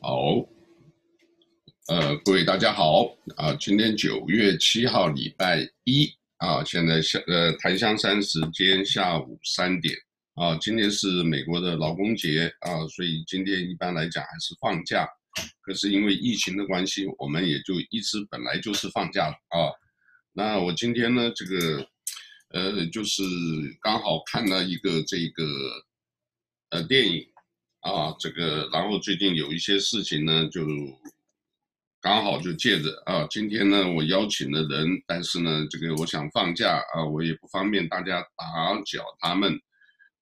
好，呃，各位大家好啊！今天九月七号，礼拜一啊，现在下呃檀香山时间下午三点啊。今天是美国的劳工节啊，所以今天一般来讲还是放假。可是因为疫情的关系，我们也就一直本来就是放假啊。那我今天呢，这个呃，就是刚好看了一个这个呃电影。啊，这个，然后最近有一些事情呢，就刚好就借着啊，今天呢，我邀请了人，但是呢，这个我想放假啊，我也不方便大家打搅他们，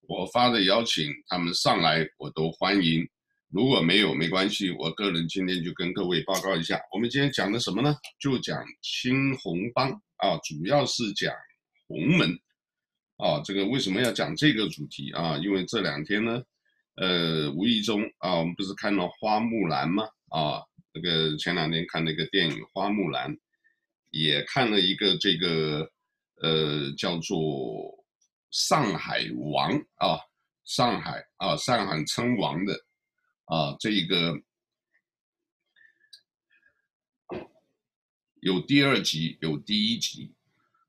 我发的邀请，他们上来我都欢迎，如果没有没关系，我个人今天就跟各位报告一下，我们今天讲的什么呢？就讲青红帮啊，主要是讲红门啊，这个为什么要讲这个主题啊？因为这两天呢。呃，无意中啊，我们不是看了《花木兰》吗？啊，那个前两天看那个电影《花木兰》，也看了一个这个呃叫做《上海王》啊，上海啊，上海称王的啊，这一个有第二集，有第一集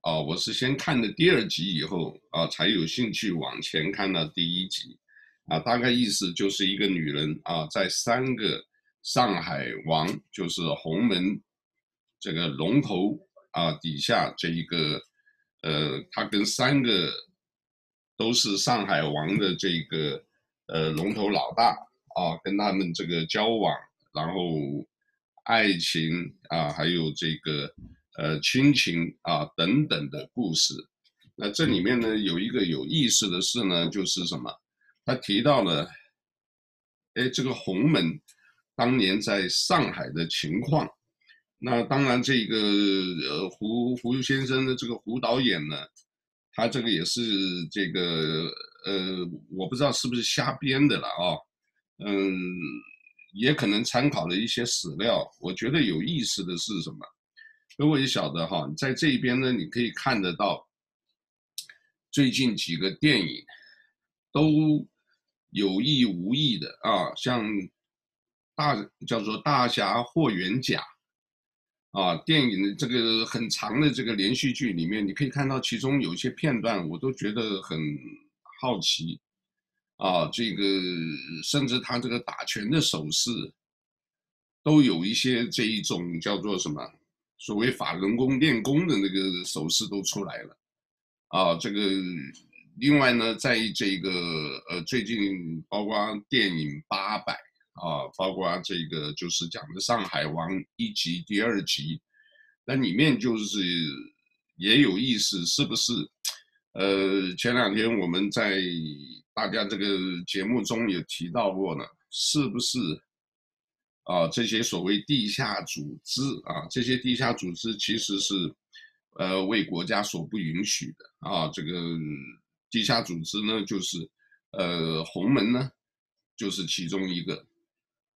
啊，我是先看的第二集以后啊，才有兴趣往前看到第一集。啊，大概意思就是一个女人啊，在三个上海王，就是洪门这个龙头啊底下，这一个呃，她跟三个都是上海王的这个呃龙头老大啊，跟他们这个交往，然后爱情啊，还有这个呃亲情啊等等的故事。那这里面呢，有一个有意思的事呢，就是什么？他提到了，哎，这个洪门当年在上海的情况。那当然，这个呃胡胡先生的这个胡导演呢，他这个也是这个呃，我不知道是不是瞎编的了啊。嗯，也可能参考了一些史料。我觉得有意思的是什么？各位晓得哈，在这边呢，你可以看得到最近几个电影都。有意无意的啊，像大叫做《大侠霍元甲》啊，电影的这个很长的这个连续剧里面，你可以看到其中有一些片段，我都觉得很好奇啊。这个甚至他这个打拳的手势，都有一些这一种叫做什么所谓法轮功练功的那个手势都出来了啊，这个。另外呢，在这个呃最近，包括电影《八佰》啊，包括这个就是讲的《上海王》一集、第二集，那里面就是也有意思，是不是？呃，前两天我们在大家这个节目中也提到过呢，是不是？啊，这些所谓地下组织啊，这些地下组织其实是呃为国家所不允许的啊，这个。地下组织呢，就是，呃，洪门呢，就是其中一个，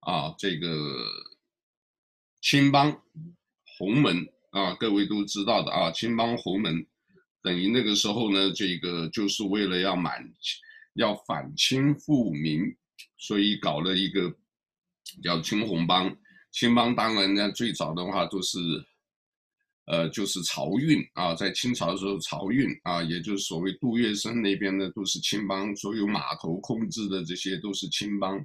啊，这个青帮，洪门啊，各位都知道的啊，青帮洪门，等于那个时候呢，这个就是为了要满，要反清复明，所以搞了一个叫青红帮。青帮当然呢，最早的话都是。呃，就是漕运啊，在清朝的时候漕运啊，也就是所谓杜月笙那边呢，都是青帮，所有码头控制的这些都是青帮。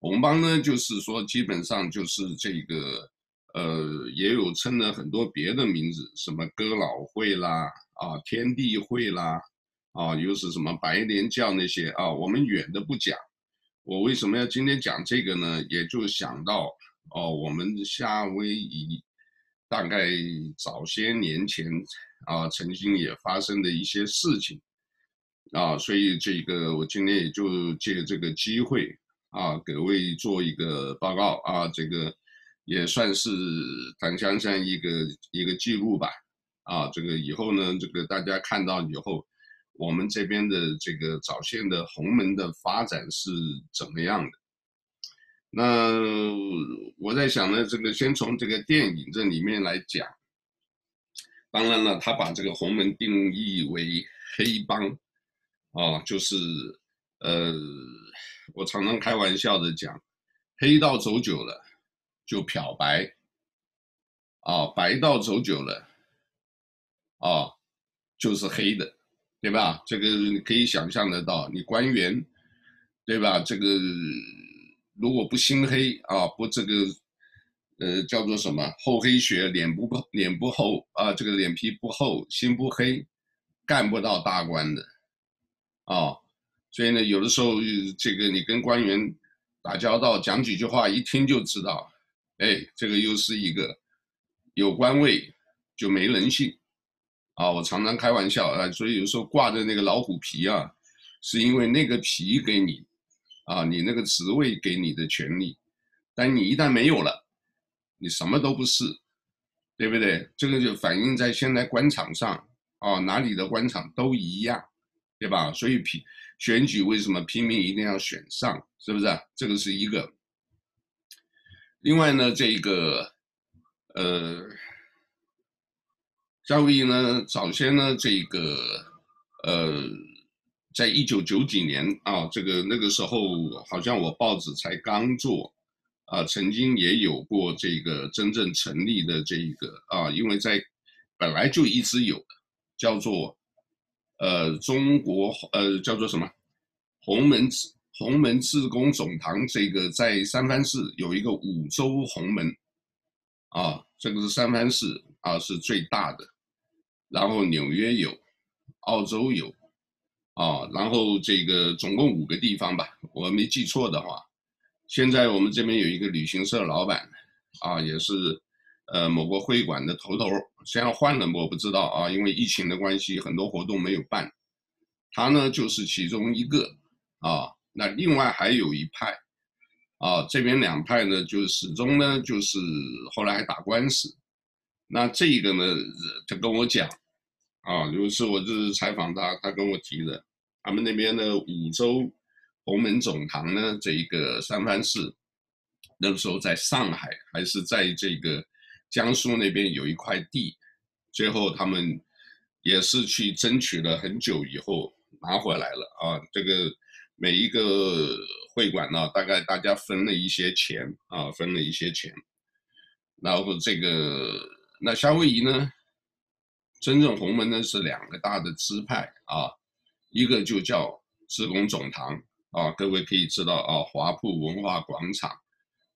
红帮呢，就是说基本上就是这个，呃，也有称了很多别的名字，什么哥老会啦，啊，天地会啦，啊，又是什么白莲教那些啊，我们远的不讲。我为什么要今天讲这个呢？也就想到哦，我们夏威夷。大概早些年前啊，曾经也发生的一些事情啊，所以这个我今天也就借这个机会啊，给各位做一个报告啊，这个也算是檀香山一个一个记录吧啊，这个以后呢，这个大家看到以后，我们这边的这个早先的洪门的发展是怎么样的？那我在想呢，这个先从这个电影这里面来讲。当然了，他把这个洪门定义为黑帮，啊，就是呃，我常常开玩笑的讲，黑道走久了就漂白，啊，白道走久了，啊，就是黑的，对吧？这个你可以想象得到，你官员，对吧？这个如果不心黑啊，不这个，呃，叫做什么厚黑学，脸不脸不厚啊，这个脸皮不厚，心不黑，干不到大官的，啊。所以呢，有的时候这个你跟官员打交道，讲几句话，一听就知道，哎，这个又是一个有官位就没人性啊！我常常开玩笑啊，所以有时候挂着那个老虎皮啊，是因为那个皮给你啊，你那个职位给你的权利，但你一旦没有了，你什么都不是，对不对？这个就反映在现在官场上啊，哪里的官场都一样，对吧？所以皮。选举为什么拼命一定要选上？是不是？这个是一个。另外呢，这个，呃，夏威夷呢，早先呢，这个，呃，在一九九几年啊，这个那个时候好像我报纸才刚做，啊，曾经也有过这个真正成立的这一个啊，因为在本来就一直有，叫做。呃，中国呃叫做什么？洪门洪门自工总堂，这个在三藩市有一个五洲洪门，啊，这个是三藩市啊是最大的，然后纽约有，澳洲有，啊，然后这个总共五个地方吧，我没记错的话，现在我们这边有一个旅行社老板，啊，也是。呃，某个会馆的头头，现在换了，我不知道啊，因为疫情的关系，很多活动没有办。他呢，就是其中一个啊。那另外还有一派啊，这边两派呢，就始终呢，就是后来还打官司。那这个呢，他跟我讲啊，有一次我就是采访他，他跟我提的，他们那边的五洲洪门总堂呢，这一个三藩市，那个时候在上海还是在这个。江苏那边有一块地，最后他们也是去争取了很久以后拿回来了啊。这个每一个会馆呢，大概大家分了一些钱啊，分了一些钱。然后这个那夏威夷呢，真正洪门呢是两个大的支派啊，一个就叫志工总堂啊，各位可以知道啊，华埠文化广场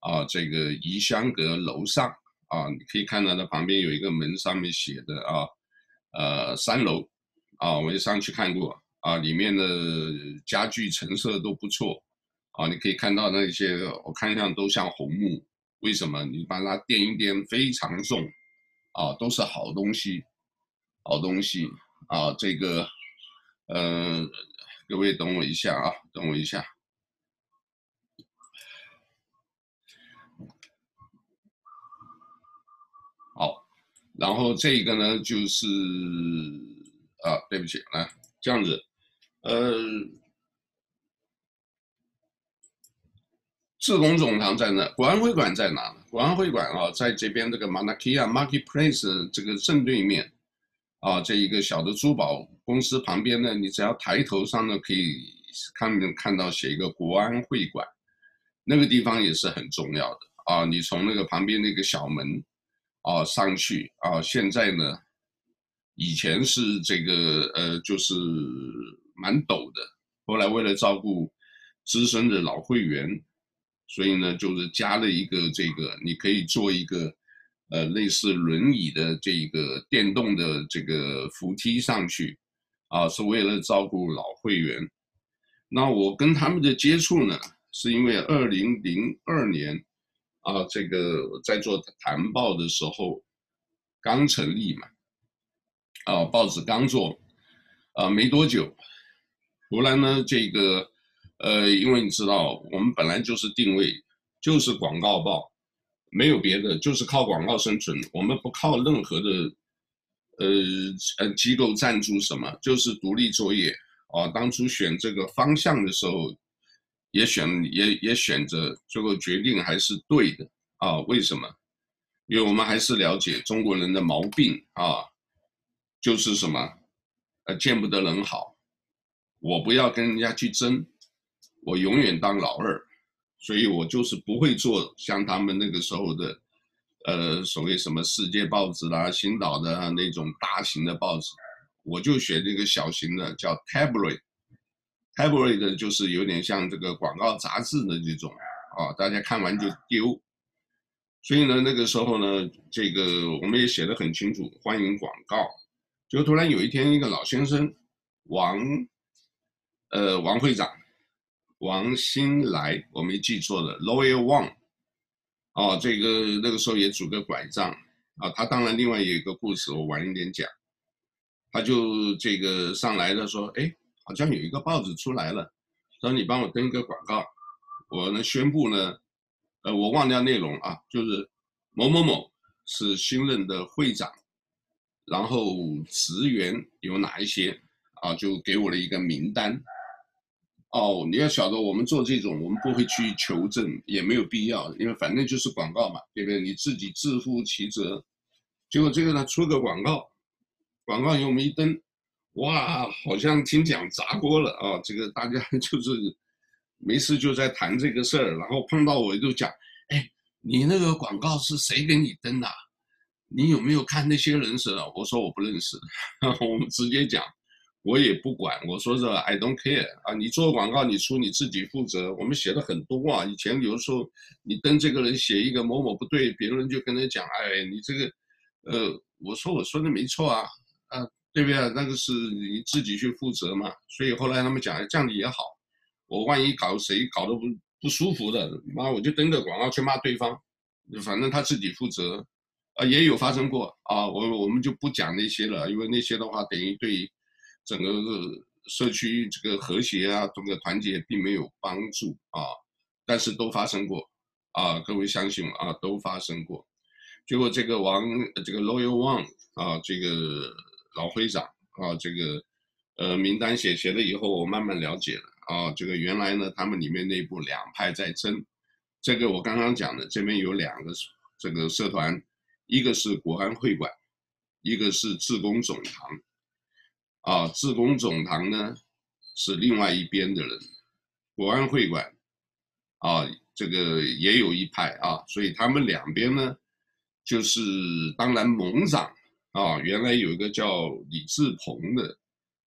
啊，这个怡香阁楼上。啊，你可以看到它旁边有一个门，上面写的啊，呃，三楼，啊，我也上去看过，啊，里面的家具陈设都不错，啊，你可以看到那些，我看上都像红木，为什么？你把它掂一掂，非常重，啊，都是好东西，好东西，啊，这个，呃，各位等我一下啊，等我一下。好然后这个呢，就是啊，对不起，来这样子，呃，志工总堂在哪？国安会馆在哪？国安会馆啊，在这边这个 Mauna Kea Marketplace 这个正对面，啊，这一个小的珠宝公司旁边呢，你只要抬头上呢，可以看看到写一个国安会馆，那个地方也是很重要的啊。你从那个旁边那个小门。啊，上去啊！现在呢，以前是这个呃，就是蛮陡的。后来为了照顾资深的老会员，所以呢，就是加了一个这个，你可以做一个呃类似轮椅的这个电动的这个扶梯上去，啊，是为了照顾老会员。那我跟他们的接触呢，是因为二零零二年。啊，这个在做谈报的时候刚成立嘛，啊，报纸刚做，啊，没多久，后来呢，这个，呃，因为你知道，我们本来就是定位就是广告报，没有别的，就是靠广告生存，我们不靠任何的，呃呃机构赞助什么，就是独立作业。啊，当初选这个方向的时候。也选也也选择，最后决定还是对的啊？为什么？因为我们还是了解中国人的毛病啊，就是什么，呃，见不得人好，我不要跟人家去争，我永远当老二，所以我就是不会做像他们那个时候的，呃，所谓什么世界报纸啦、新岛的那种大型的报纸，我就选这个小型的，叫 tabloid，tabloid 就是有点像这个广告杂志的这种啊，大家看完就丢。所以呢，那个时候呢，这个我们也写得很清楚，欢迎广告。就突然有一天，一个老先生，王，呃，王会长，王新来，我没记错的，Lawyer Wang，哦，这个那个时候也拄个拐杖啊。他当然另外有一个故事，我晚一点讲。他就这个上来了，说，哎，好像有一个报纸出来了，说你帮我登一个广告，我呢宣布呢。呃，我忘掉内容啊，就是某某某是新任的会长，然后职员有哪一些啊，就给我了一个名单。哦，你要晓得，我们做这种，我们不会去求证，也没有必要，因为反正就是广告嘛，对不对？你自己自负其责。结果这个呢，出个广告，广告以后我们一登，哇，好像听讲砸锅了啊！这个大家 就是。没事就在谈这个事儿，然后碰到我就讲，哎，你那个广告是谁给你登的？你有没有看那些人是？我说我不认识，我们直接讲，我也不管。我说这 I don't care 啊，你做广告你出你自己负责。我们写的很多啊，以前有的时候你登这个人写一个某某不对，别人就跟他讲，哎，你这个，呃，我说我说的没错啊，啊，对不对？那个是你自己去负责嘛。所以后来他们讲，这样子也好。我万一搞谁搞得不不舒服的，妈我就登个广告去骂对方，反正他自己负责，啊也有发生过啊，我我们就不讲那些了，因为那些的话等于对整个社区这个和谐啊，这个团结并没有帮助啊，但是都发生过啊，各位相信啊，都发生过，结果这个王这个 Loyal Wang 啊，这个老会长啊，这个呃名单写写了以后，我慢慢了解了。啊，这个原来呢，他们里面内部两派在争，这个我刚刚讲的，这边有两个这个社团，一个是国安会馆，一个是自工总堂，啊，自贡总堂呢是另外一边的人，国安会馆，啊，这个也有一派啊，所以他们两边呢，就是当然盟长啊，原来有一个叫李志鹏的，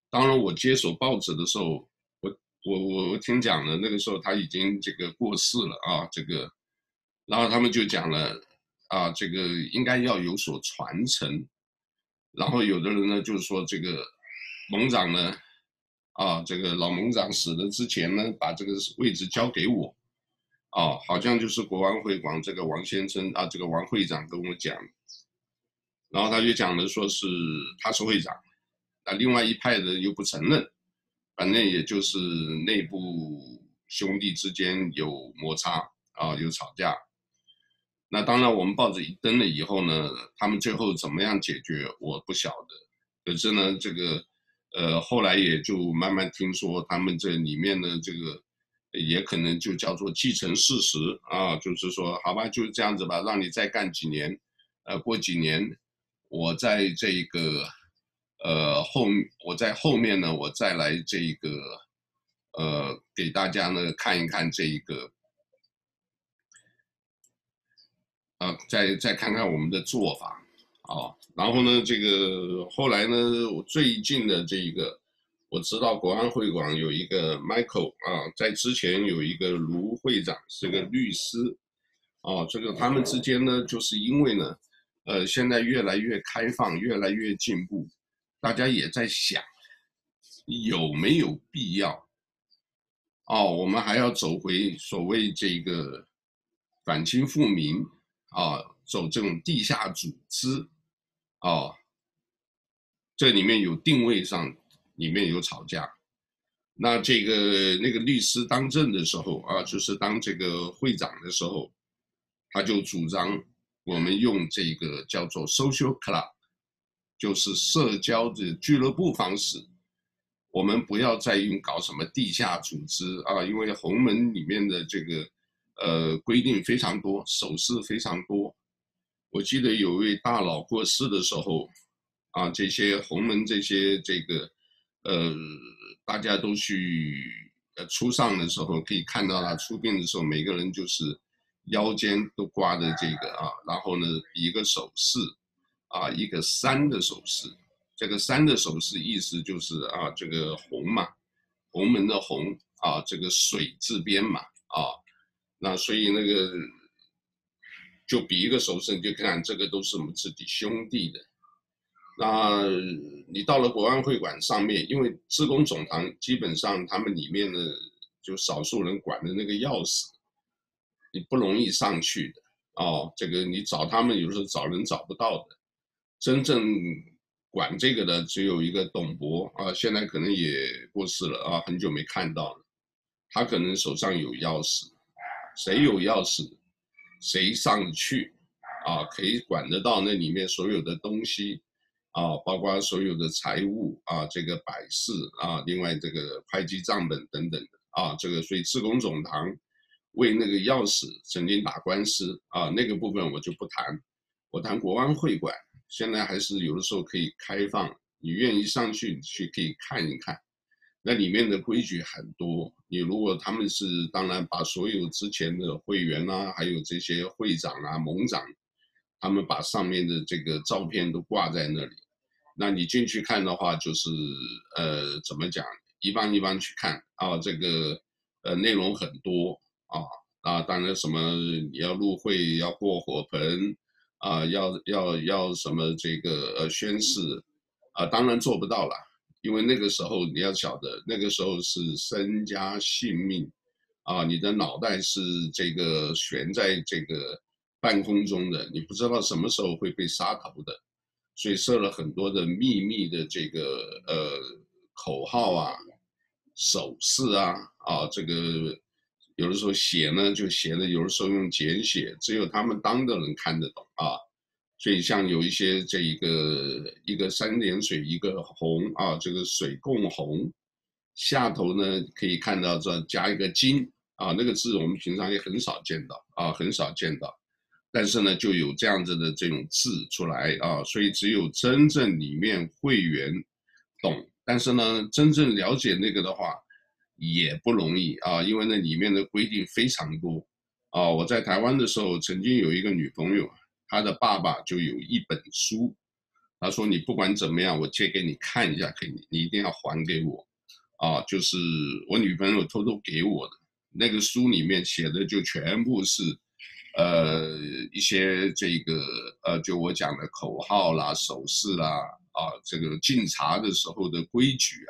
当然我接手报纸的时候。我我我我听讲了，那个时候他已经这个过世了啊，这个，然后他们就讲了啊，这个应该要有所传承，然后有的人呢就是说这个盟长呢，啊，这个老盟长死了之前呢，把这个位置交给我，啊，好像就是国安会馆这个王先生啊，这个王会长跟我讲，然后他就讲了说是他是会长，那另外一派的又不承认。反正也就是内部兄弟之间有摩擦啊，有吵架。那当然，我们报纸一登了以后呢，他们最后怎么样解决，我不晓得。可是呢，这个呃，后来也就慢慢听说，他们这里面的这个也可能就叫做既成事实啊，就是说，好吧，就这样子吧，让你再干几年，呃，过几年，我在这个。呃，后我在后面呢，我再来这一个，呃，给大家呢看一看这一个，啊，再再看看我们的做法啊。然后呢，这个后来呢，我最近的这一个，我知道国安会馆有一个 Michael 啊，在之前有一个卢会长是个律师，啊，这个他们之间呢，就是因为呢，呃，现在越来越开放，越来越进步。大家也在想，有没有必要？哦，我们还要走回所谓这个反清复明啊，走这种地下组织哦，这里面有定位上，里面有吵架。那这个那个律师当政的时候啊，就是当这个会长的时候，他就主张我们用这个叫做 social club。就是社交的俱乐部方式，我们不要再用搞什么地下组织啊，因为洪门里面的这个呃规定非常多，手势非常多。我记得有位大佬过世的时候，啊，这些洪门这些这个呃，大家都去呃出丧的时候，可以看到他出殡的时候，每个人就是腰间都挂着这个啊，然后呢一个手势啊，一个三的手势。这个三的手势意思就是啊，这个红嘛，红门的红啊，这个水字边嘛啊，那所以那个就比一个手势，你就看这个都是我们自己兄弟的。那你到了国安会馆上面，因为志工总堂基本上他们里面的就少数人管的那个钥匙，你不容易上去的哦。这个你找他们有时候找人找不到的。真正管这个的只有一个董博啊，现在可能也过世了啊，很久没看到了。他可能手上有钥匙，谁有钥匙，谁上去啊，可以管得到那里面所有的东西。啊，包括所有的财务啊，这个摆饰啊，另外这个会计账本等等的啊，这个所以自工总堂为那个钥匙曾经打官司啊，那个部分我就不谈，我谈国安会馆，现在还是有的时候可以开放，你愿意上去去可以看一看，那里面的规矩很多，你如果他们是当然把所有之前的会员啊，还有这些会长啊、盟长。他们把上面的这个照片都挂在那里，那你进去看的话，就是呃，怎么讲，一般一般去看啊，这个呃内容很多啊啊，当然什么你要入会要过火盆啊，要要要什么这个呃宣誓啊，当然做不到了，因为那个时候你要晓得，那个时候是身家性命啊，你的脑袋是这个悬在这个。半空中的，你不知道什么时候会被杀头的，所以设了很多的秘密的这个呃口号啊、手势啊啊，这个有的时候写呢就写的，有的时候用简写，只有他们当的人看得懂啊。所以像有一些这一个一个三点水一个红啊，这个水共红，下头呢可以看到这加一个金啊，那个字我们平常也很少见到啊，很少见到。但是呢，就有这样子的这种字出来啊，所以只有真正里面会员懂，但是呢，真正了解那个的话也不容易啊，因为那里面的规定非常多啊。我在台湾的时候，曾经有一个女朋友，他的爸爸就有一本书，他说你不管怎么样，我借给你看一下，可以，你一定要还给我啊。就是我女朋友偷偷给我的那个书里面写的就全部是。呃，一些这个呃，就我讲的口号啦、手势啦，啊，这个敬茶的时候的规矩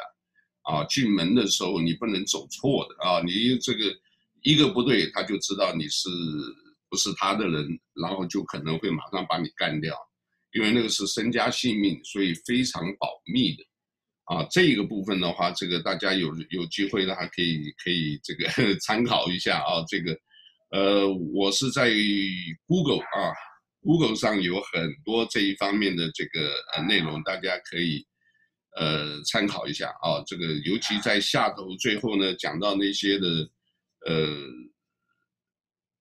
啊，啊，进门的时候你不能走错的啊，你这个一个不对，他就知道你是不是他的人，然后就可能会马上把你干掉，因为那个是身家性命，所以非常保密的，啊，这个部分的话，这个大家有有机会的话，可以可以这个 参考一下啊，这个。呃，我是在 Google 啊，Google 上有很多这一方面的这个呃内容，大家可以呃参考一下啊。这个尤其在下头最后呢，讲到那些的呃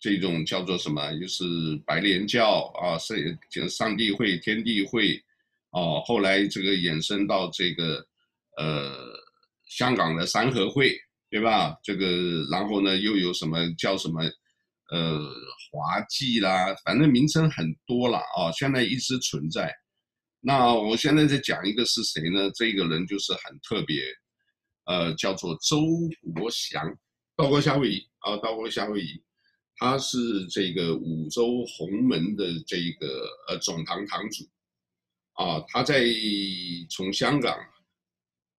这种叫做什么，就是白莲教啊，上上帝会、天地会啊，后来这个衍生到这个呃香港的三合会，对吧？这个然后呢又有什么叫什么？呃，华记啦，反正名称很多了啊，现在一直存在。那我现在在讲一个是谁呢？这个人就是很特别，呃，叫做周国祥，道国夏威夷啊，道国夏威夷，他是这个五洲洪门的这个呃总堂堂主，啊，他在从香港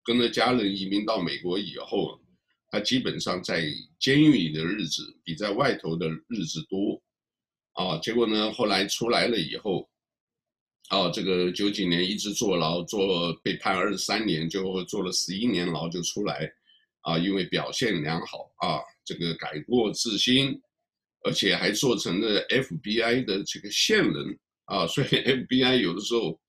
跟着家人移民到美国以后。他基本上在监狱里的日子比在外头的日子多，啊，结果呢，后来出来了以后，啊，这个九几年一直坐牢，坐被判二十三年，就坐了十一年牢就出来，啊，因为表现良好啊，这个改过自新，而且还做成了 FBI 的这个线人啊，所以 FBI 有的时候。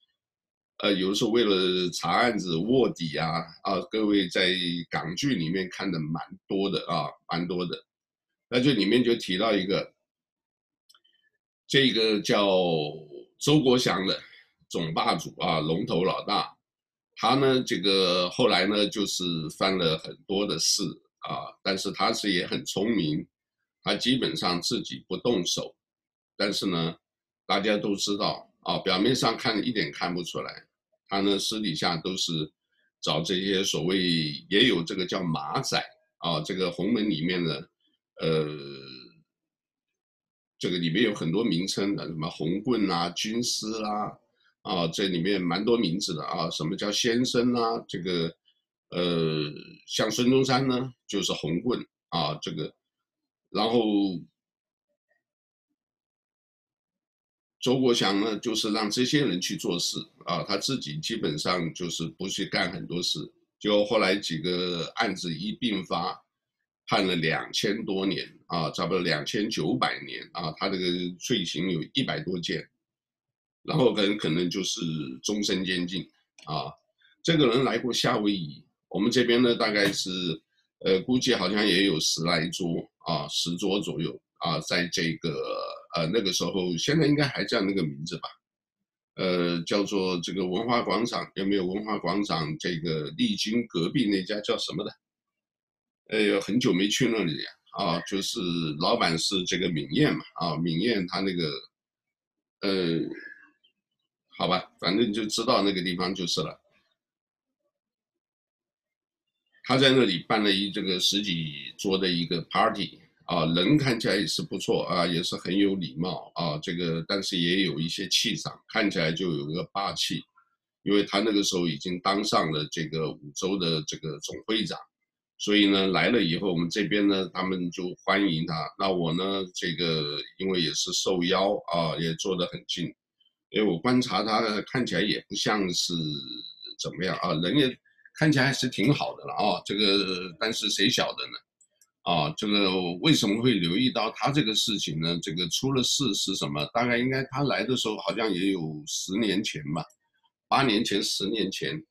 呃，有的时候为了查案子卧底啊，啊，各位在港剧里面看的蛮多的啊，蛮多的。那这里面就提到一个，这个叫周国祥的总霸主啊，龙头老大，他呢，这个后来呢，就是犯了很多的事，啊，但是他是也很聪明，他基本上自己不动手，但是呢，大家都知道啊，表面上看一点看不出来，他呢私底下都是找这些所谓也有这个叫马仔啊，这个红门里面的呃，这个里面有很多名称的，什么红棍啊、军师啦，啊，这里面蛮多名字的啊，什么叫先生啊，这个。呃，像孙中山呢，就是红棍啊，这个，然后周国祥呢，就是让这些人去做事啊，他自己基本上就是不去干很多事。就后来几个案子一并发，判了两千多年啊，差不多两千九百年啊，他这个罪行有一百多件，然后可能可能就是终身监禁啊。这个人来过夏威夷。我们这边呢，大概是，呃，估计好像也有十来桌啊，十桌左右啊，在这个呃那个时候，现在应该还叫那个名字吧，呃，叫做这个文化广场，有没有文化广场？这个丽晶隔壁那家叫什么的？呃，很久没去那里啊，就是老板是这个敏燕嘛，啊，敏燕他那个，呃，好吧，反正就知道那个地方就是了。他在那里办了一这个十几桌的一个 party 啊，人看起来也是不错啊，也是很有礼貌啊，这个但是也有一些气场，看起来就有一个霸气，因为他那个时候已经当上了这个五洲的这个总会长，所以呢来了以后，我们这边呢他们就欢迎他。那我呢这个因为也是受邀啊，也坐得很近，因为我观察他看起来也不像是怎么样啊，人也。看起来还是挺好的了啊，这个但是谁晓得呢？啊，这个为什么会留意到他这个事情呢？这个出了事是什么？大概应该他来的时候好像也有十年前吧，八年前、十年前，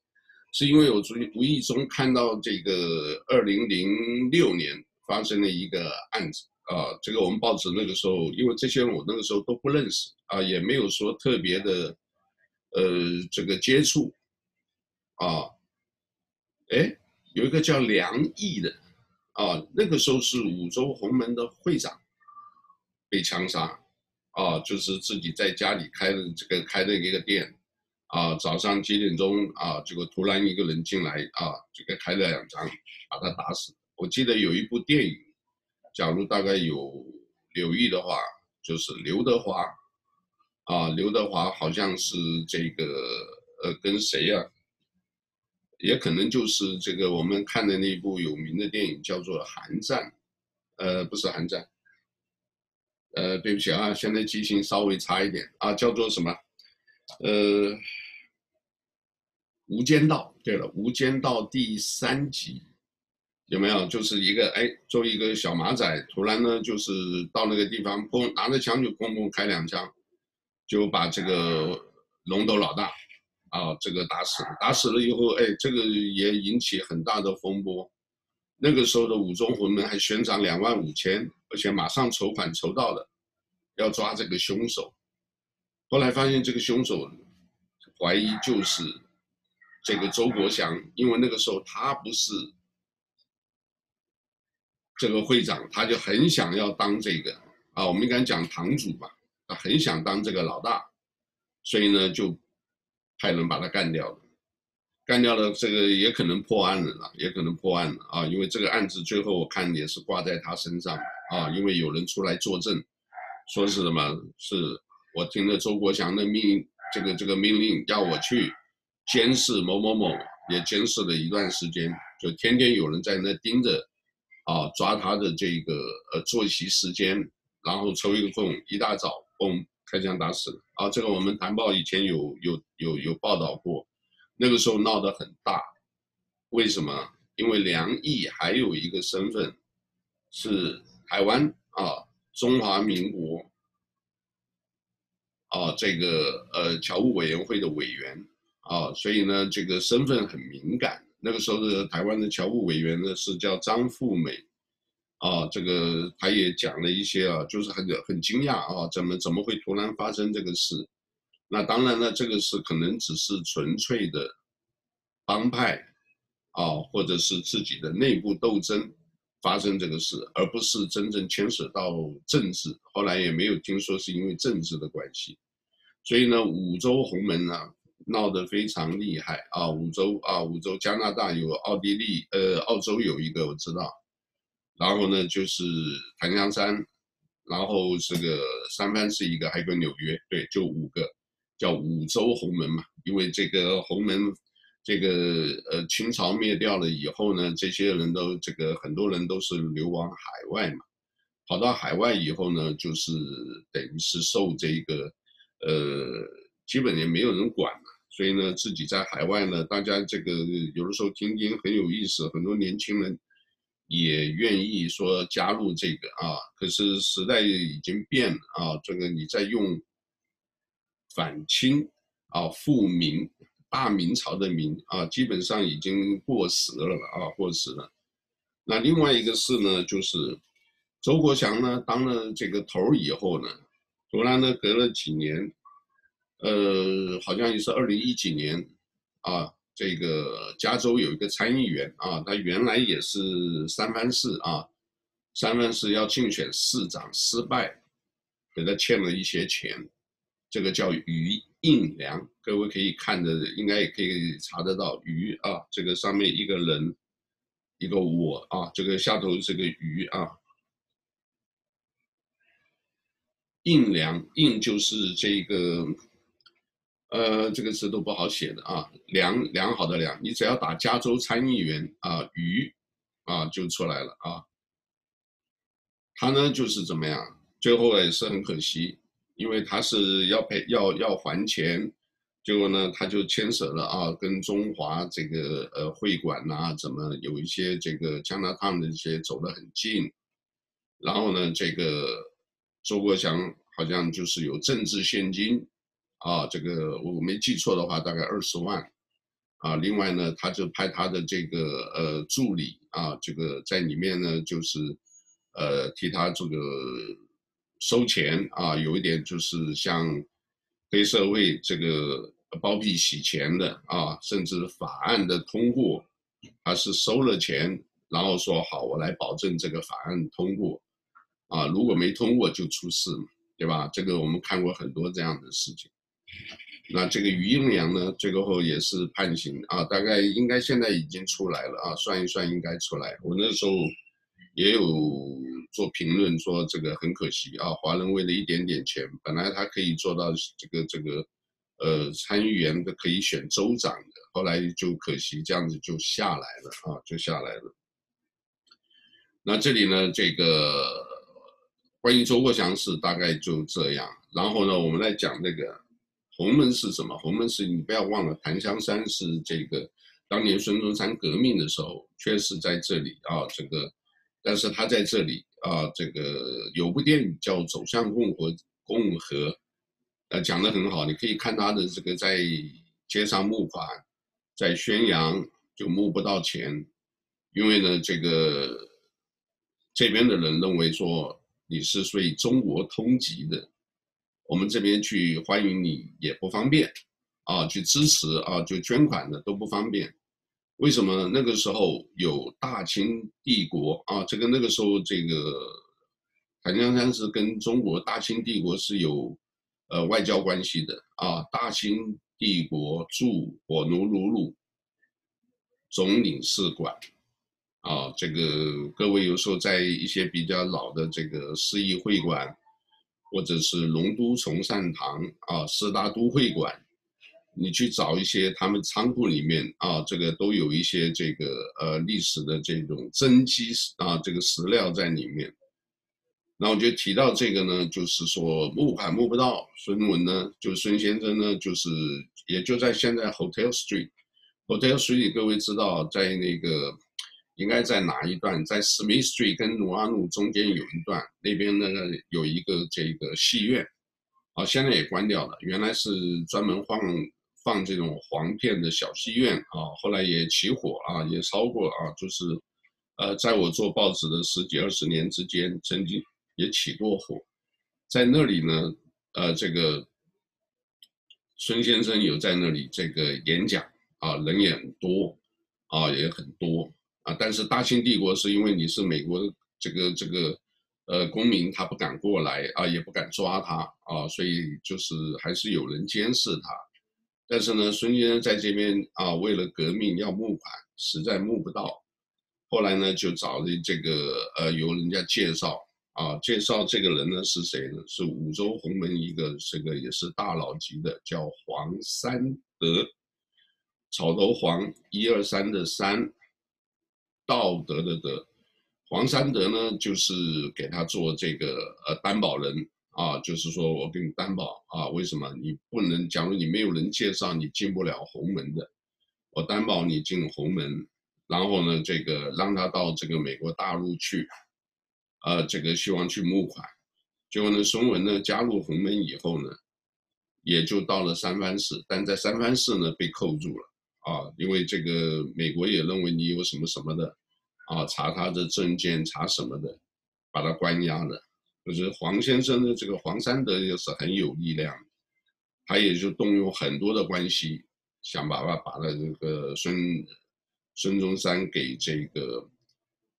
是因为我注意无意中看到这个二零零六年发生了一个案子啊，这个我们报纸那个时候，因为这些人我那个时候都不认识啊，也没有说特别的呃这个接触啊。哎，有一个叫梁毅的，啊，那个时候是五洲洪门的会长，被枪杀，啊，就是自己在家里开的这个开的一个店，啊，早上几点钟啊，结果突然一个人进来，啊，这个开了两枪，把他打死。我记得有一部电影，假如大概有留意的话，就是刘德华，啊，刘德华好像是这个，呃，跟谁呀？也可能就是这个我们看的那部有名的电影叫做《寒战》，呃，不是《寒战》，呃，对不起啊，现在记性稍微差一点啊，叫做什么？呃，《无间道》。对了，《无间道》第三集有没有？就是一个哎，作为一个小马仔，突然呢，就是到那个地方，砰，拿着枪就砰砰开两枪，就把这个龙头老大。啊，这个打死了，打死了以后，哎，这个也引起很大的风波。那个时候的五洲洪门还悬赏两万五千，而且马上筹款筹到了，要抓这个凶手。后来发现这个凶手，怀疑就是这个周国祥，因为那个时候他不是这个会长，他就很想要当这个啊，我们应该讲堂主吧，他很想当这个老大，所以呢就。派人把他干掉了，干掉了，这个也可能破案了，也可能破案了啊！因为这个案子最后我看也是挂在他身上啊，因为有人出来作证，说是什么？是我听了周国祥的命，这个这个命令要我去监视某某某，也监视了一段时间，就天天有人在那盯着，啊，抓他的这个呃作息时间，然后抽一个空，一大早嘣。开枪打死了啊！这个我们谈报以前有有有有报道过，那个时候闹得很大。为什么？因为梁毅还有一个身份是台湾啊，中华民国啊，这个呃侨务委员会的委员啊，所以呢，这个身份很敏感。那个时候的台湾的侨务委员呢是叫张富美。啊，这个他也讲了一些啊，就是很很惊讶啊，怎么怎么会突然发生这个事？那当然了，这个事可能只是纯粹的帮派啊，或者是自己的内部斗争发生这个事，而不是真正牵涉到政治。后来也没有听说是因为政治的关系，所以呢，五洲洪门呢闹得非常厉害啊。五洲啊，五洲，加拿大有，奥地利，呃，澳洲有一个我知道，然后呢就是檀香山，然后这个三藩市一个，还有个纽约，对，就五个，叫五洲洪门嘛，因为这个洪门。这个呃，清朝灭掉了以后呢，这些人都这个很多人都是流亡海外嘛，跑到海外以后呢，就是等于是受这个呃，基本也没有人管嘛，所以呢，自己在海外呢，大家这个有的时候听听很有意思，很多年轻人也愿意说加入这个啊，可是时代已经变了啊，这个你在用反清啊复明。大明朝的明啊，基本上已经过时了啊，过时了。那另外一个事呢，就是周国祥呢当了这个头以后呢，突然呢隔了几年，呃，好像也是二零一几年啊，这个加州有一个参议员啊，他原来也是三藩市啊，三藩市要竞选市长失败，给他欠了一些钱，这个叫余应良，各位可以看的，应该也可以查得到余啊，这个上面一个人，一个我啊，这个下头是个余啊。应良，应就是这个，呃，这个字都不好写的啊，良良好的良，你只要打加州参议员啊，余啊就出来了啊。他呢就是怎么样，最后也是很可惜。因为他是要赔要要还钱，结果呢，他就牵扯了啊，跟中华这个呃会馆呐，怎么有一些这个加拿大的一些走得很近，然后呢，这个周国祥好像就是有政治献金啊，这个我没记错的话，大概二十万啊。另外呢，他就派他的这个呃助理啊，这个在里面呢，就是呃替他这个。收钱啊，有一点就是像黑社会这个包庇洗钱的啊，甚至法案的通过，他是收了钱，然后说好，我来保证这个法案通过，啊，如果没通过就出事，对吧？这个我们看过很多这样的事情。那这个余英良呢，最后也是判刑啊，大概应该现在已经出来了啊，算一算应该出来。我那时候也有。做评论说这个很可惜啊，华人为了一点点钱，本来他可以做到这个这个，呃，参议员的可以选州长的，后来就可惜这样子就下来了啊，就下来了。那这里呢，这个关于周国祥是大概就这样。然后呢，我们来讲这个洪门是什么？洪门是你不要忘了，檀香山是这个当年孙中山革命的时候，确实在这里啊，这个，但是他在这里。啊，这个有部电影叫《走向共和》，共和，呃，讲的很好。你可以看他的这个在街上募款，在宣扬就募不到钱，因为呢，这个这边的人认为说你是属于中国通缉的，我们这边去欢迎你也不方便，啊，去支持啊，就捐款的都不方便。为什么那个时候有大清帝国啊？这个那个时候，这个檀香山是跟中国大清帝国是有呃外交关系的啊。大清帝国驻火奴鲁鲁总领事馆啊，这个各位有时候在一些比较老的这个市议会馆，或者是龙都崇善堂啊、师大都会馆。你去找一些他们仓库里面啊，这个都有一些这个呃历史的这种真迹啊，这个史料在里面。那我就提到这个呢，就是说募款募不到，孙文呢，就孙先生呢，就是也就在现在 Hotel Street，Hotel Street 各位知道在那个应该在哪一段，在 Smith Street 跟努阿努中间有一段，那边呢有一个这个戏院，啊，现在也关掉了，原来是专门放。放这种黄片的小戏院啊，后来也起火啊，也烧过啊，就是，呃，在我做报纸的十几二十年之间，曾经也起过火，在那里呢，呃，这个孙先生有在那里这个演讲啊，人也很多啊，也很多但是大清帝国是因为你是美国这个这个呃公民，他不敢过来啊，也不敢抓他啊，所以就是还是有人监视他。但是呢，孙先生在这边啊，为了革命要募款，实在募不到，后来呢就找了这个呃，由人家介绍啊，介绍这个人呢是谁呢？是五洲洪门一个这个也是大佬级的，叫黄三德，草头黄，一二三的三。道德的德，黄三德呢，就是给他做这个呃担保人啊，就是说我给你担保啊，为什么你不能？假如你没有人介绍，你进不了洪门的，我担保你进洪门，然后呢，这个让他到这个美国大陆去，呃，这个希望去募款，结果呢，孙文呢加入洪门以后呢，也就到了三藩市，但在三藩市呢被扣住了啊，因为这个美国也认为你有什么什么的。啊，查他的证件，查什么的，把他关押了。就是黄先生的这个黄三德也是很有力量，他也就动用很多的关系，想办法把他这个孙孙中山给这个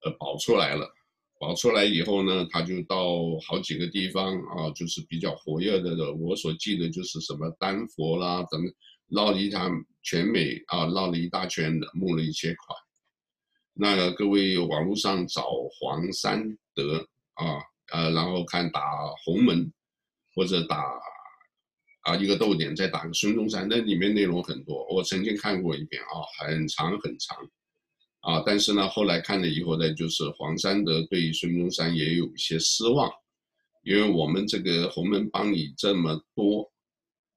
呃保出来了。保出来以后呢，他就到好几个地方啊，就是比较活跃的。我所记得就是什么丹佛啦，等绕了一趟全美啊，绕了一大圈的，募了一些款。那个各位网络上找黄三德啊，呃，然后看打红门，或者打啊一个逗点，再打个孙中山，那里面内容很多，我曾经看过一遍啊，很长很长，啊，但是呢，后来看了以后呢，就是黄三德对孙中山也有一些失望，因为我们这个红门帮你这么多。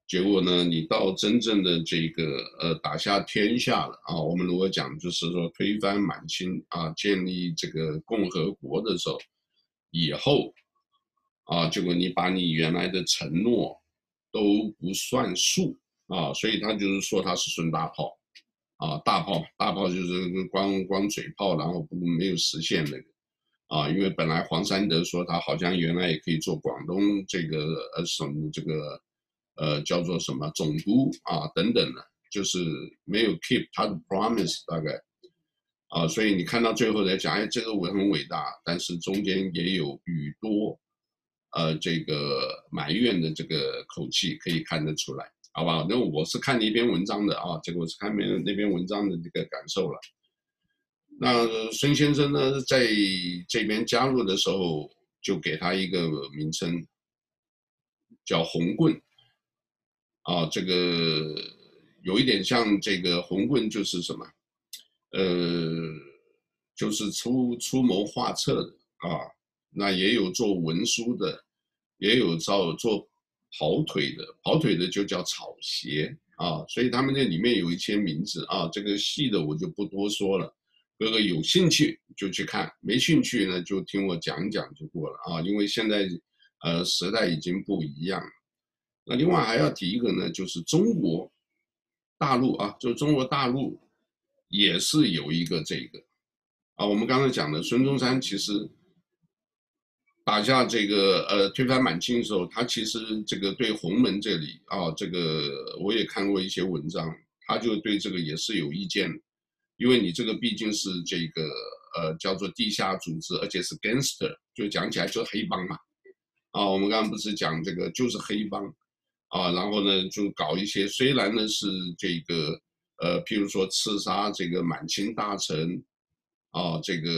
结果呢，你到真正的这个呃打下天下了啊，我们如果讲就是说推翻满清啊，建立这个共和国的时候，以后啊，结果你把你原来的承诺都不算数啊，所以他就是说他是孙大炮啊，大炮大炮就是光光嘴炮，然后不没有实现那个啊，因为本来黄三德说他好像原来也可以做广东这个呃省这个。呃，叫做什么总督啊等等的，就是没有 keep 他的 promise 大概，啊，所以你看到最后来讲，哎，这个我很伟大，但是中间也有许多，呃，这个埋怨的这个口气可以看得出来，好吧？那我是看那篇文章的啊，这个我是看那那篇文章的这个感受了。那孙先生呢，在这边加入的时候，就给他一个名称，叫红棍。啊，这个有一点像这个红棍，就是什么？呃，就是出出谋划策的啊。那也有做文书的，也有做做跑腿的，跑腿的就叫草鞋啊。所以他们那里面有一些名字啊，这个细的我就不多说了。哥哥有兴趣就去看，没兴趣呢就听我讲讲就过了啊。因为现在呃时代已经不一样。那另外还要提一个呢，就是中国大陆啊，就中国大陆也是有一个这个啊，我们刚才讲的孙中山其实打下这个呃推翻满清的时候，他其实这个对洪门这里啊，这个我也看过一些文章，他就对这个也是有意见，因为你这个毕竟是这个呃叫做地下组织，而且是 gangster，就讲起来就是黑帮嘛，啊，我们刚刚不是讲这个就是黑帮。啊，然后呢，就搞一些，虽然呢是这个，呃，譬如说刺杀这个满清大臣，啊，这个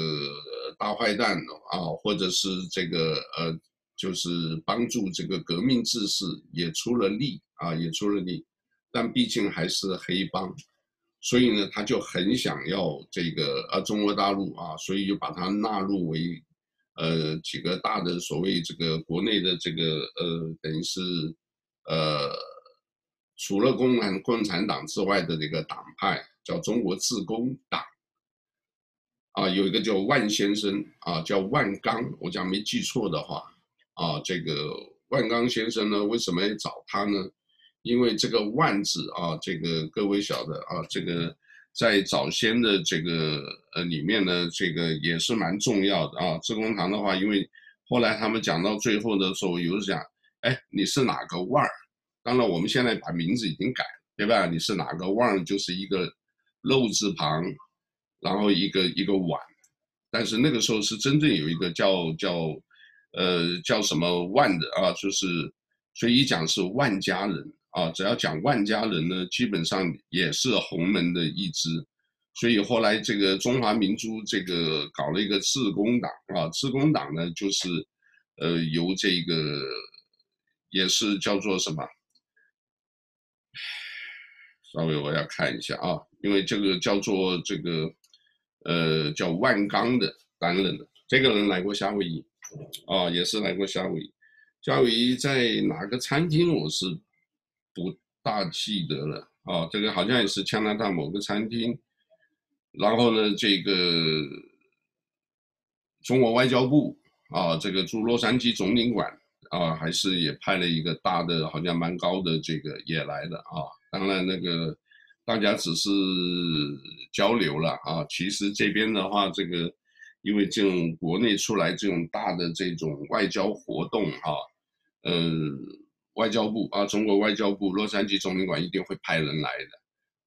大坏蛋啊，或者是这个呃，就是帮助这个革命志士也出了力啊，也出了力，但毕竟还是黑帮，所以呢，他就很想要这个呃中国大陆啊，所以就把它纳入为，呃，几个大的所谓这个国内的这个呃，等于是。呃，除了共产共产党之外的这个党派叫中国致公党，啊，有一个叫万先生啊，叫万刚，我讲没记错的话，啊，这个万刚先生呢，为什么要找他呢？因为这个万字啊，这个各位晓得啊，这个在早先的这个呃里面呢，这个也是蛮重要的啊。致公堂的话，因为后来他们讲到最后的时候，有讲。哎，你是哪个万儿？当然，我们现在把名字已经改了，对吧？你是哪个万儿？就是一个“漏”字旁，然后一个一个碗，但是那个时候是真正有一个叫叫，呃叫什么万的啊，就是所以一讲是万家人啊，只要讲万家人呢，基本上也是洪门的一支，所以后来这个中华民族这个搞了一个自公党啊，自公党呢就是呃由这个也是叫做什么？稍微我要看一下啊，因为这个叫做这个，呃，叫万钢的担任的，这个人来过夏威夷，啊，也是来过夏威夷。夏威夷在哪个餐厅我是不大记得了啊，这个好像也是加拿大某个餐厅。然后呢，这个中国外交部啊，这个驻洛杉矶总领馆啊，还是也派了一个大的，好像蛮高的这个也来了啊。当然，那个大家只是交流了啊。其实这边的话，这个因为这种国内出来这种大的这种外交活动啊，呃，外交部啊，中国外交部洛杉矶总领馆一定会派人来的。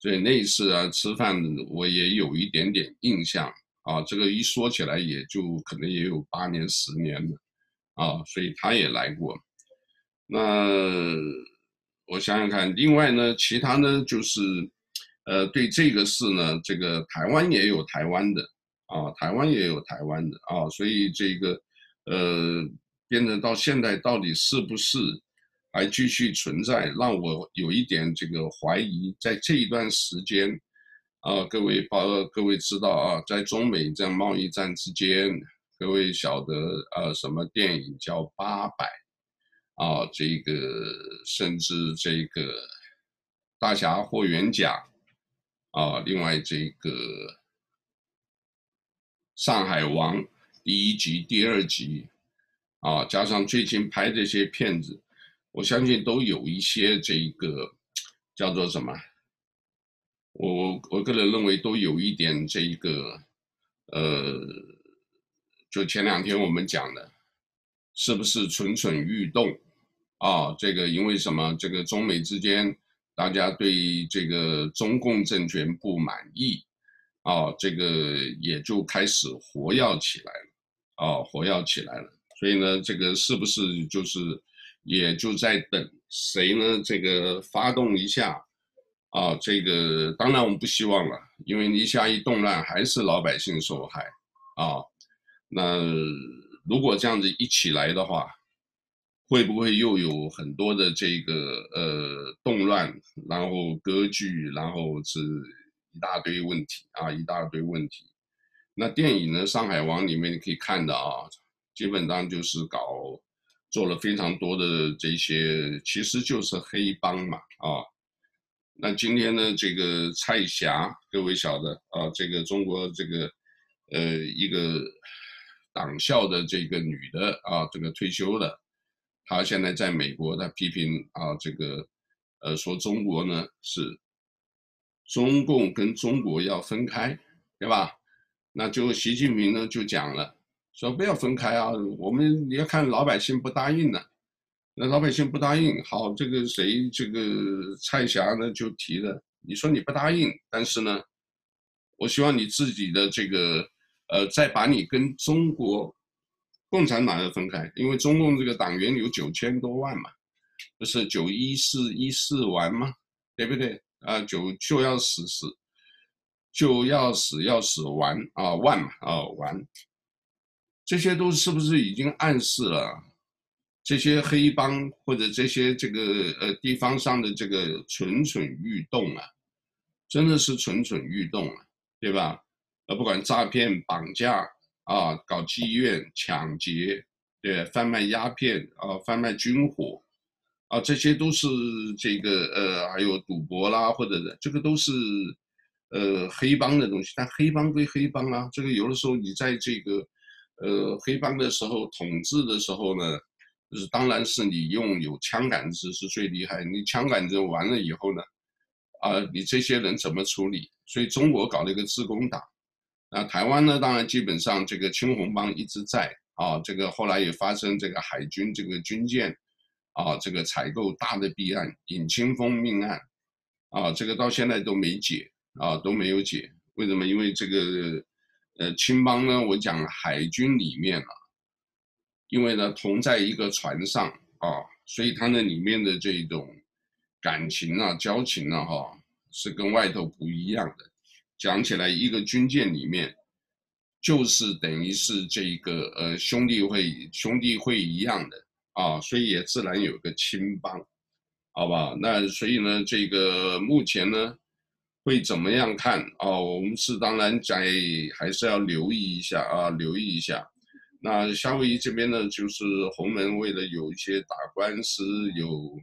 所以那一次啊，吃饭我也有一点点印象啊。这个一说起来，也就可能也有八年、十年了啊。所以他也来过，那。我想想看，另外呢，其他呢就是，呃，对这个事呢，这个台湾也有台湾的啊，台湾也有台湾的啊，所以这个，呃，变成到现在到底是不是还继续存在，让我有一点这个怀疑。在这一段时间，啊，各位包各位知道啊，在中美这样贸易战之间，各位晓得啊，什么电影叫《八佰》？啊，这个甚至这个大侠霍元甲啊，另外这个上海王第一集、第二集啊，加上最近拍这些片子，我相信都有一些这个叫做什么？我我个人认为都有一点这个呃，就前两天我们讲的，是不是蠢蠢欲动？啊，这个因为什么？这个中美之间，大家对这个中共政权不满意，啊，这个也就开始活跃起来了，啊，活跃起来了。所以呢，这个是不是就是也就在等谁呢？这个发动一下，啊，这个当然我们不希望了，因为一下一动乱还是老百姓受害，啊，那如果这样子一起来的话。会不会又有很多的这个呃动乱，然后割据，然后是一大堆问题啊，一大堆问题。那电影呢，《上海王》里面你可以看到啊，基本上就是搞做了非常多的这些，其实就是黑帮嘛啊。那今天呢，这个蔡霞，各位晓得啊，这个中国这个呃一个党校的这个女的啊，这个退休的，她现在在美国，她批评啊，这个，呃，说中国呢是中共跟中国要分开，对吧？那就习近平呢就讲了，说不要分开啊，我们你要看老百姓不答应呢，那老百姓不答应，好，这个谁，这个蔡霞呢就提了，你说你不答应，但是呢，我希望你自己的这个，呃，再把你跟中国。共产党要分开，因为中共这个党员有九千多万嘛，不是九一四一四完吗？对不对？啊，九就要死死，就要死要死完啊万嘛啊完，这些都是不是已经暗示了这些黑帮或者这些这个呃地方上的这个蠢蠢欲动啊，真的是蠢蠢欲动啊，对吧？呃，不管诈骗绑架。啊，搞妓院、抢劫，对，贩卖鸦片啊，贩卖军火，啊，这些都是这个呃，还有赌博啦，或者的这个都是呃黑帮的东西。但黑帮归黑帮啊，这个有的时候你在这个呃黑帮的时候统治的时候呢，就是当然是你用有枪杆子是最厉害。你枪杆子完了以后呢，啊，你这些人怎么处理？所以中国搞了一个自公党。那台湾呢？当然，基本上这个青红帮一直在啊。这个后来也发生这个海军这个军舰，啊，这个采购大的弊案，尹清风命案，啊，这个到现在都没解啊，都没有解。为什么？因为这个呃，青帮呢，我讲海军里面啊，因为呢同在一个船上啊，所以他那里面的这种感情啊、交情啊，哈，是跟外头不一样的。讲起来，一个军舰里面。就是等于是这个呃兄弟会兄弟会一样的啊，所以也自然有个青帮，好吧？那所以呢，这个目前呢会怎么样看啊？我们是当然在还是要留意一下啊，留意一下。那夏威夷这边呢，就是洪门为了有一些打官司，有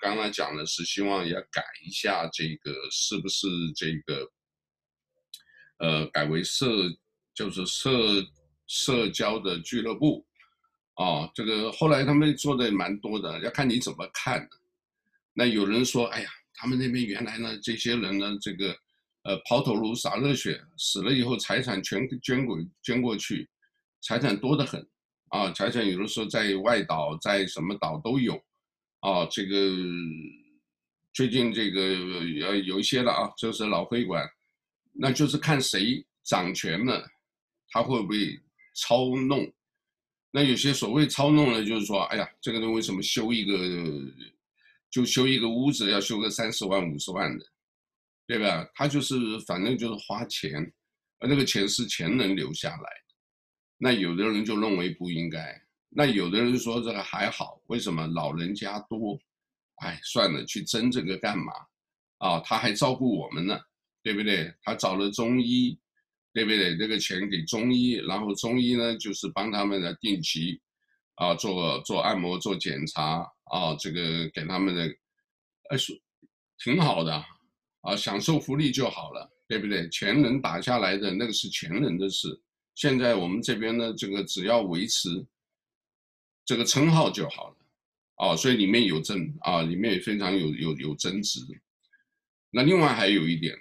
刚刚讲的是希望要改一下这个是不是这个呃改为社。就是社社交的俱乐部，啊，这个后来他们做的也蛮多的，要看你怎么看。那有人说，哎呀，他们那边原来呢，这些人呢，这个，呃，抛头颅洒热血，死了以后财产全捐过捐过去，财产多得很，啊，财产有的时候在外岛，在什么岛都有，啊，这个最近这个呃有一些了啊，就是老会馆，那就是看谁掌权了。他会不会操弄？那有些所谓操弄呢，就是说，哎呀，这个人为什么修一个，就修一个屋子要修个三十万、五十万的，对吧？他就是反正就是花钱，而那个钱是钱能留下来。那有的人就认为不应该，那有的人说这个还好，为什么老人家多？哎，算了，去争这个干嘛？啊，他还照顾我们呢，对不对？他找了中医。对不对？这个钱给中医，然后中医呢，就是帮他们的定期，啊，做做按摩、做检查啊，这个给他们的，哎，是挺好的，啊，享受福利就好了，对不对？前人打下来的那个是前人的事，现在我们这边呢，这个只要维持这个称号就好了，啊，所以里面有争啊，里面也非常有有有争执。那另外还有一点，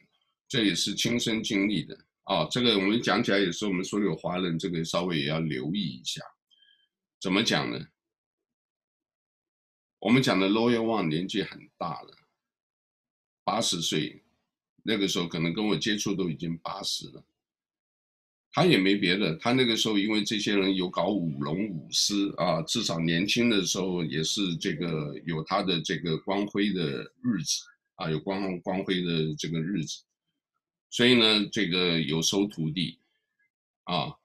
这也是亲身经历的。啊，这个我们讲起来也是我们所有华人，这个稍微也要留意一下。怎么讲呢？我们讲的 Lawyer Wang 年纪很大了，八十岁，那个时候可能跟我接触都已经八十了。他也没别的，他那个时候因为这些人有搞舞龙舞狮啊，至少年轻的时候也是这个有他的这个光辉的日子啊，有光光辉的这个日子。所以呢，这个有收徒弟，啊，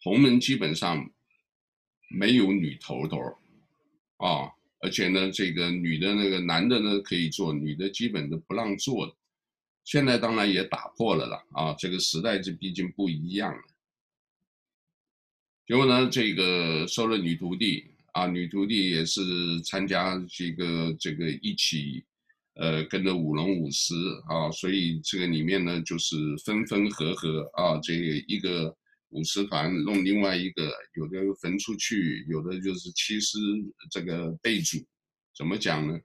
洪门基本上没有女头头，啊，而且呢，这个女的那个男的呢可以做，女的基本都不让做。现在当然也打破了啦，啊，这个时代这毕竟不一样了。结果呢，这个收了女徒弟，啊，女徒弟也是参加这个这个一起。呃，跟着舞龙舞狮啊，所以这个里面呢，就是分分合合啊，这一个舞狮团弄另外一个，有的分出去，有的就是欺师这个被主，怎么讲呢？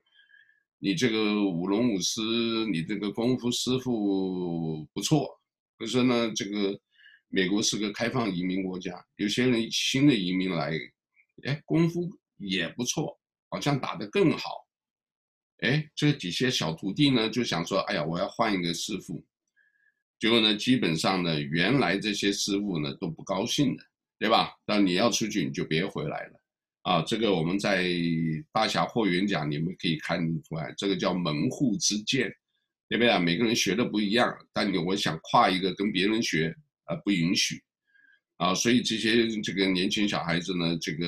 你这个舞龙舞狮，你这个功夫师傅不错，可是呢，这个美国是个开放移民国家，有些人新的移民来，哎，功夫也不错，好像打得更好。哎，这几些小徒弟呢，就想说，哎呀，我要换一个师傅。结果呢，基本上呢，原来这些师傅呢都不高兴的，对吧？但你要出去，你就别回来了。啊，这个我们在大侠霍元甲，你们可以看出来，这个叫门户之见，对不对啊？每个人学的不一样，但你我想跨一个跟别人学，啊，不允许。啊，所以这些这个年轻小孩子呢，这个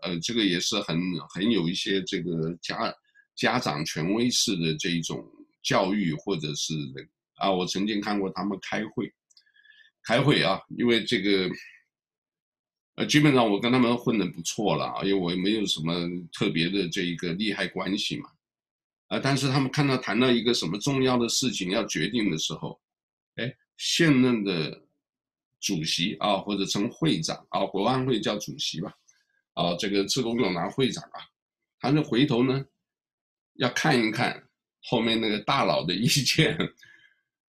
呃，这个也是很很有一些这个家。家长权威式的这一种教育，或者是啊，我曾经看过他们开会，开会啊，因为这个，呃，基本上我跟他们混得不错了，因为我也没有什么特别的这一个利害关系嘛，啊，但是他们看到谈到一个什么重要的事情要决定的时候，哎，现任的主席啊，或者称会长啊，国安会叫主席吧，啊，这个自公共党会长啊，他就回头呢。要看一看后面那个大佬的意见，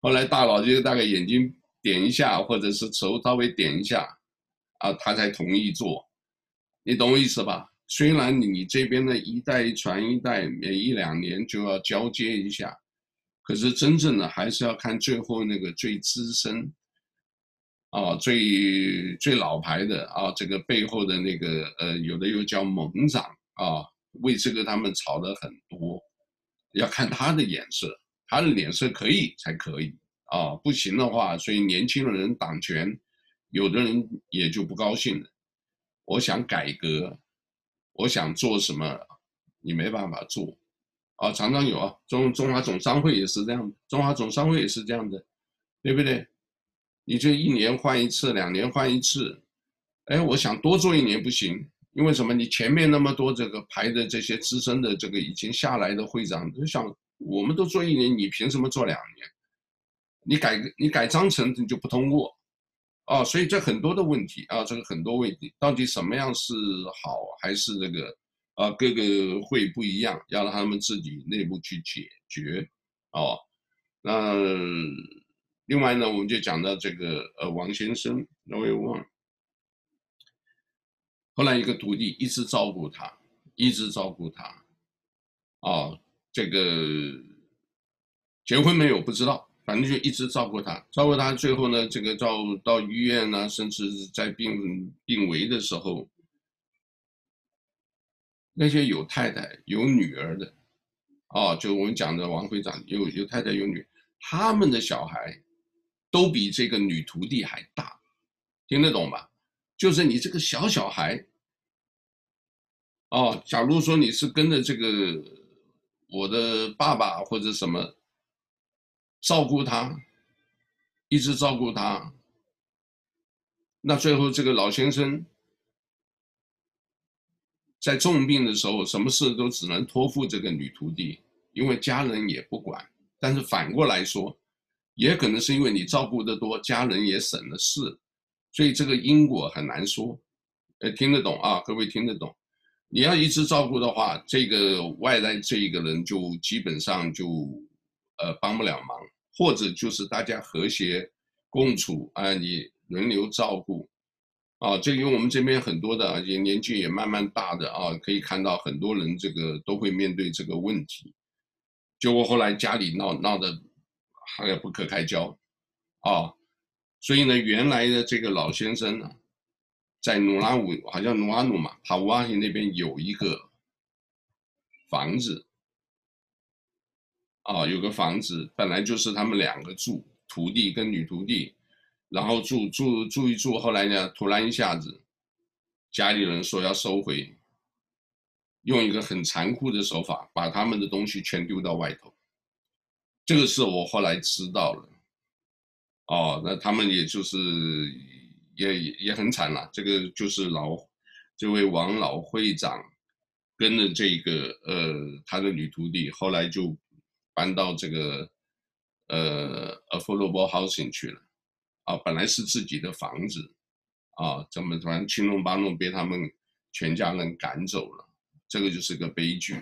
后来大佬就大概眼睛点一下，或者是手稍微点一下，啊，他才同意做。你懂我意思吧？虽然你这边的一代传一代，每一两年就要交接一下，可是真正的还是要看最后那个最资深，啊，最最老牌的啊，这个背后的那个呃，有的又叫盟长啊，为这个他们吵了很多，要看他的脸色，他的脸色可以才可以啊，不行的话，所以年轻的人掌权，有的人也就不高兴了。我想改革，我想做什么，你没办法做。啊，常常有啊，中中华总商会也是这样的，中华总商会也是这样的，对不对？你就一年换一次，两年换一次，哎，我想多做一年不行，因为什么？你前面那么多这个排的这些资深的这个已经下来的会长，就想我们都做一年，你凭什么做两年？你改你改章程你就不通过，啊，所以这很多的问题啊，这个很多问题，到底什么样是好还是这个？啊，各个会不一样，要让他们自己内部去解决，哦，那另外呢，我们就讲到这个呃王先生，那位王，后来一个徒弟一直照顾他，一直照顾他，啊、这个结婚没有不知道，反正就一直照顾他，照顾他，最后呢，这个到到医院呢，甚至在病病危的时候。那些有太太有女儿的，哦，就我们讲的王会长有有太太有女，他们的小孩都比这个女徒弟还大，听得懂吧？就是你这个小小孩，哦，假如说你是跟着这个我的爸爸或者什么照顾他，一直照顾他，那最后这个老先生。在重病的时候，什么事都只能托付这个女徒弟，因为家人也不管。但是反过来说，也可能是因为你照顾的多，家人也省了事，所以这个因果很难说。呃，听得懂啊？各位听得懂？你要一直照顾的话，这个外来这一个人就基本上就呃帮不了忙，或者就是大家和谐共处啊，你轮流照顾。啊，这因为我们这边很多的也年纪也慢慢大的啊，可以看到很多人这个都会面对这个问题，结果后来家里闹闹得还不可开交，啊，所以呢，原来的这个老先生呢，在努拉武好像努阿努嘛，帕武阿那边有一个房子，啊，有个房子本来就是他们两个住，徒弟跟女徒弟。然后住住住一住，后来呢，突然一下子，家里人说要收回，用一个很残酷的手法，把他们的东西全丢到外头。这个是我后来知道了。哦，那他们也就是也也很惨了。这个就是老这位王老会长跟着这个呃他的女徒弟，后来就搬到这个呃 affordable housing 去了。啊，本来是自己的房子，啊，怎么突然七弄八弄被他们全家人赶走了，这个就是个悲剧，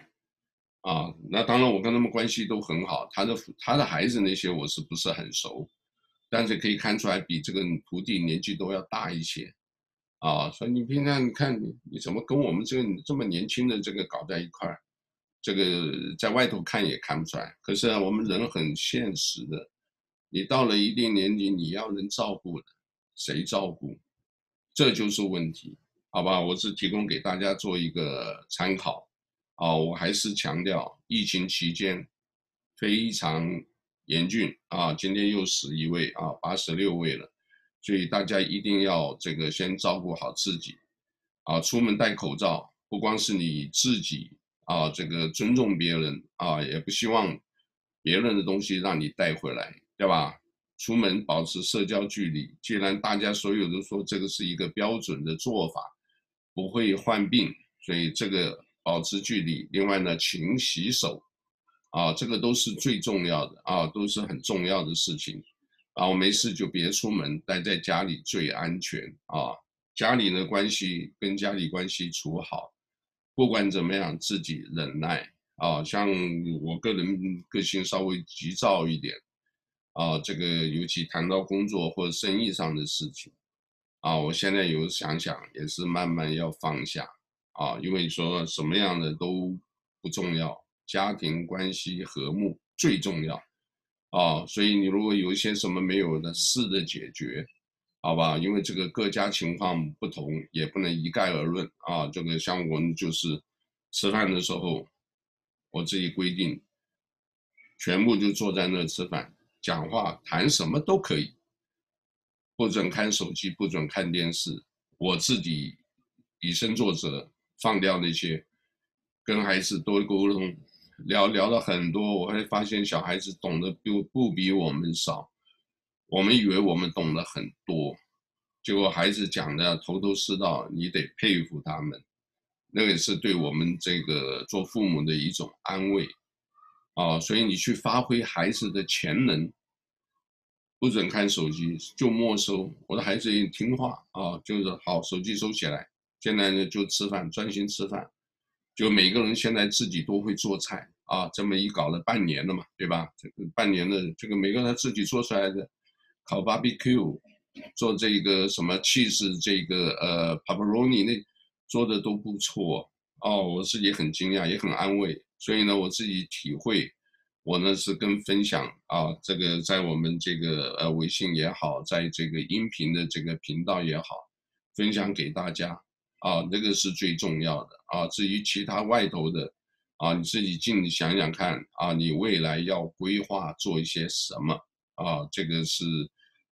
啊，那当然我跟他们关系都很好，他的他的孩子那些我是不是很熟，但是可以看出来比这个徒弟年纪都要大一些，啊，所以你平常你看你你怎么跟我们这个这么年轻的这个搞在一块儿，这个在外头看也看不出来，可是，我们人很现实的。你到了一定年龄，你要人照顾的，谁照顾？这就是问题，好吧？我是提供给大家做一个参考，啊，我还是强调，疫情期间非常严峻啊，今天又死一位啊，八十六位了，所以大家一定要这个先照顾好自己，啊，出门戴口罩，不光是你自己啊，这个尊重别人啊，也不希望别人的东西让你带回来。对吧？出门保持社交距离。既然大家所有都说这个是一个标准的做法，不会患病，所以这个保持距离。另外呢，勤洗手，啊，这个都是最重要的啊，都是很重要的事情。啊，我没事就别出门，待在家里最安全啊。家里的关系跟家里关系处好，不管怎么样，自己忍耐啊。像我个人个性稍微急躁一点。啊，这个尤其谈到工作或者生意上的事情，啊，我现在有想想，也是慢慢要放下啊，因为说什么样的都不重要，家庭关系和睦最重要。啊，所以你如果有一些什么没有的，试着解决，好吧？因为这个各家情况不同，也不能一概而论啊。这个像我们就是吃饭的时候，我自己规定，全部就坐在那吃饭，讲话谈什么都可以，不准看手机，不准看电视。我自己以身作则，放掉那些，跟孩子多沟通。聊聊了很多，我会发现小孩子懂得不不比我们少。我们以为我们懂得很多，结果孩子讲的头头是道，你得佩服他们。那个也是对我们这个做父母的一种安慰啊。所以你去发挥孩子的潜能，不准看手机，就没收。我的孩子也听话啊，就是好，手机收起来，现在呢就吃饭，专心吃饭。就每个人现在自己都会做菜啊，这么一搞了半年了嘛，对吧？这个半年的这个每个人自己做出来的，烤 barbecue，做这个什么 cheese，这个呃 pepperoni 那做的都不错哦，我自己很惊讶，也很安慰。所以呢，我自己体会，我呢是跟分享啊，这个在我们这个呃微信也好，在这个音频的这个频道也好，分享给大家。啊，这个是最重要的啊。至于其他外头的，啊，你自己尽想想看啊，你未来要规划做一些什么啊？这个是，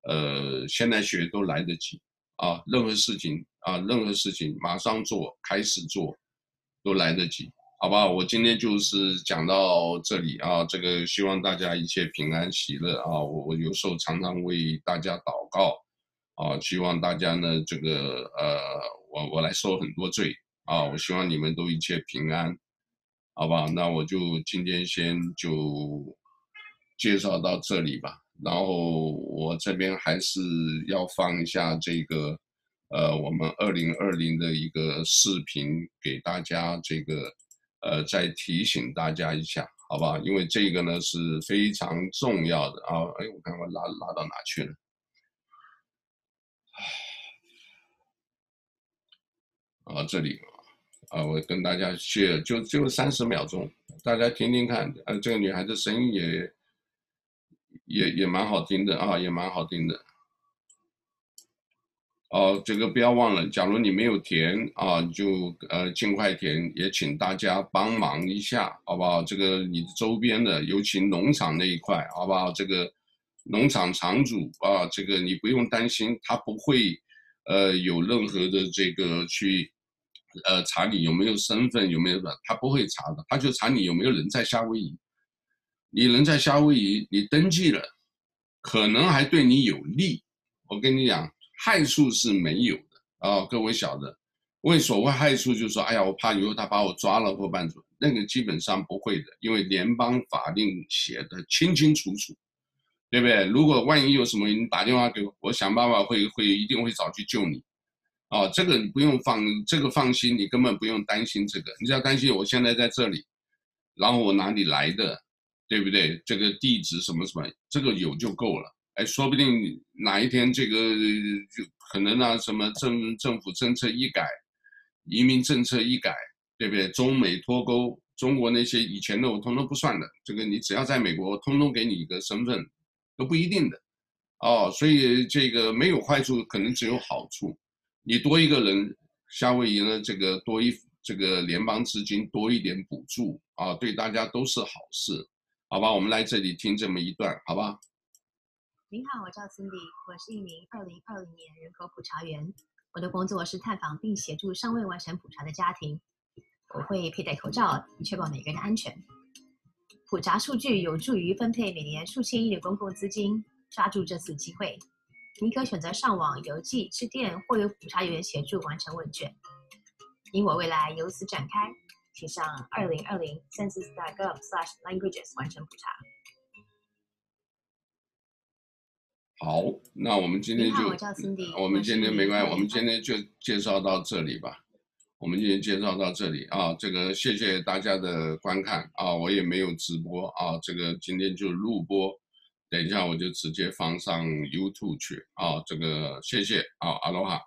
呃，现在学都来得及啊。任何事情啊，任何事情马上做，开始做，都来得及，好不好？我今天就是讲到这里啊。这个希望大家一切平安喜乐啊。我我有时候常常为大家祷告啊，希望大家呢，这个呃。我我来受很多罪啊！我希望你们都一切平安，好吧？那我就今天先就介绍到这里吧。然后我这边还是要放一下这个，呃，我们二零二零的一个视频给大家，这个呃，再提醒大家一下，好吧？因为这个呢是非常重要的啊！哎，我看我拉拉到哪去了？哎啊，这里啊，我跟大家去就就三十秒钟，大家听听看。啊，这个女孩子声音也也也蛮好听的啊，也蛮好听的。哦，这个不要忘了，假如你没有填啊，就呃尽快填，也请大家帮忙一下，好不好？这个你周边的，尤其农场那一块，好不好？这个农场场主啊，这个你不用担心，他不会呃有任何的这个去。呃，查你有没有身份，有没有的，他不会查的，他就查你有没有人在夏威夷。你人在夏威夷，你登记了，可能还对你有利。我跟你讲，害处是没有的啊、各位晓得。为所谓害处，就是说，哎呀，我怕以后他把我抓了或办住，那个基本上不会的，因为联邦法令写的清清楚楚，对不对？如果万一有什么，你打电话给我，我想办法会会一定会找去救你。哦，这个你不用放，这个放心，你根本不用担心这个。你只要担心我现在在这里，然后我哪里来的，对不对？这个地址什么什么，这个有就够了。哎，说不定哪一天这个就可能啊，什么政政府政策一改，移民政策一改，对不对？中美脱钩，中国那些以前的我通通不算的。这个你只要在美国，我通通给你一个身份，都不一定的。哦，所以这个没有坏处，可能只有好处。你多一个人，夏威夷呢，这个多一这个联邦资金多一点补助啊，对大家都是好事，好吧？我们来这里听这么一段，好吧？您好，我叫 Cindy，我是一名二零二零年人口普查员，我的工作是探访并协助尚未完成普查的家庭，我会佩戴口罩，以确保每个人的安全。普查数据有助于分配每年数千亿的公共资金，抓住这次机会。您可选择上网、邮寄、致电，或由普查员协助完成问卷。你我未来由此展开，请上二零二零 census.gov/languages 完成普查。好，那我们今天就，好，我叫 Cindy，我们今天没关系，我们今天就介绍到这里吧。我们今天介绍到这里啊，这个谢谢大家的观看啊，我也没有直播啊，这个今天就录播。等一下，我就直接放上 YouTube 去啊！这个谢谢啊，阿罗哈。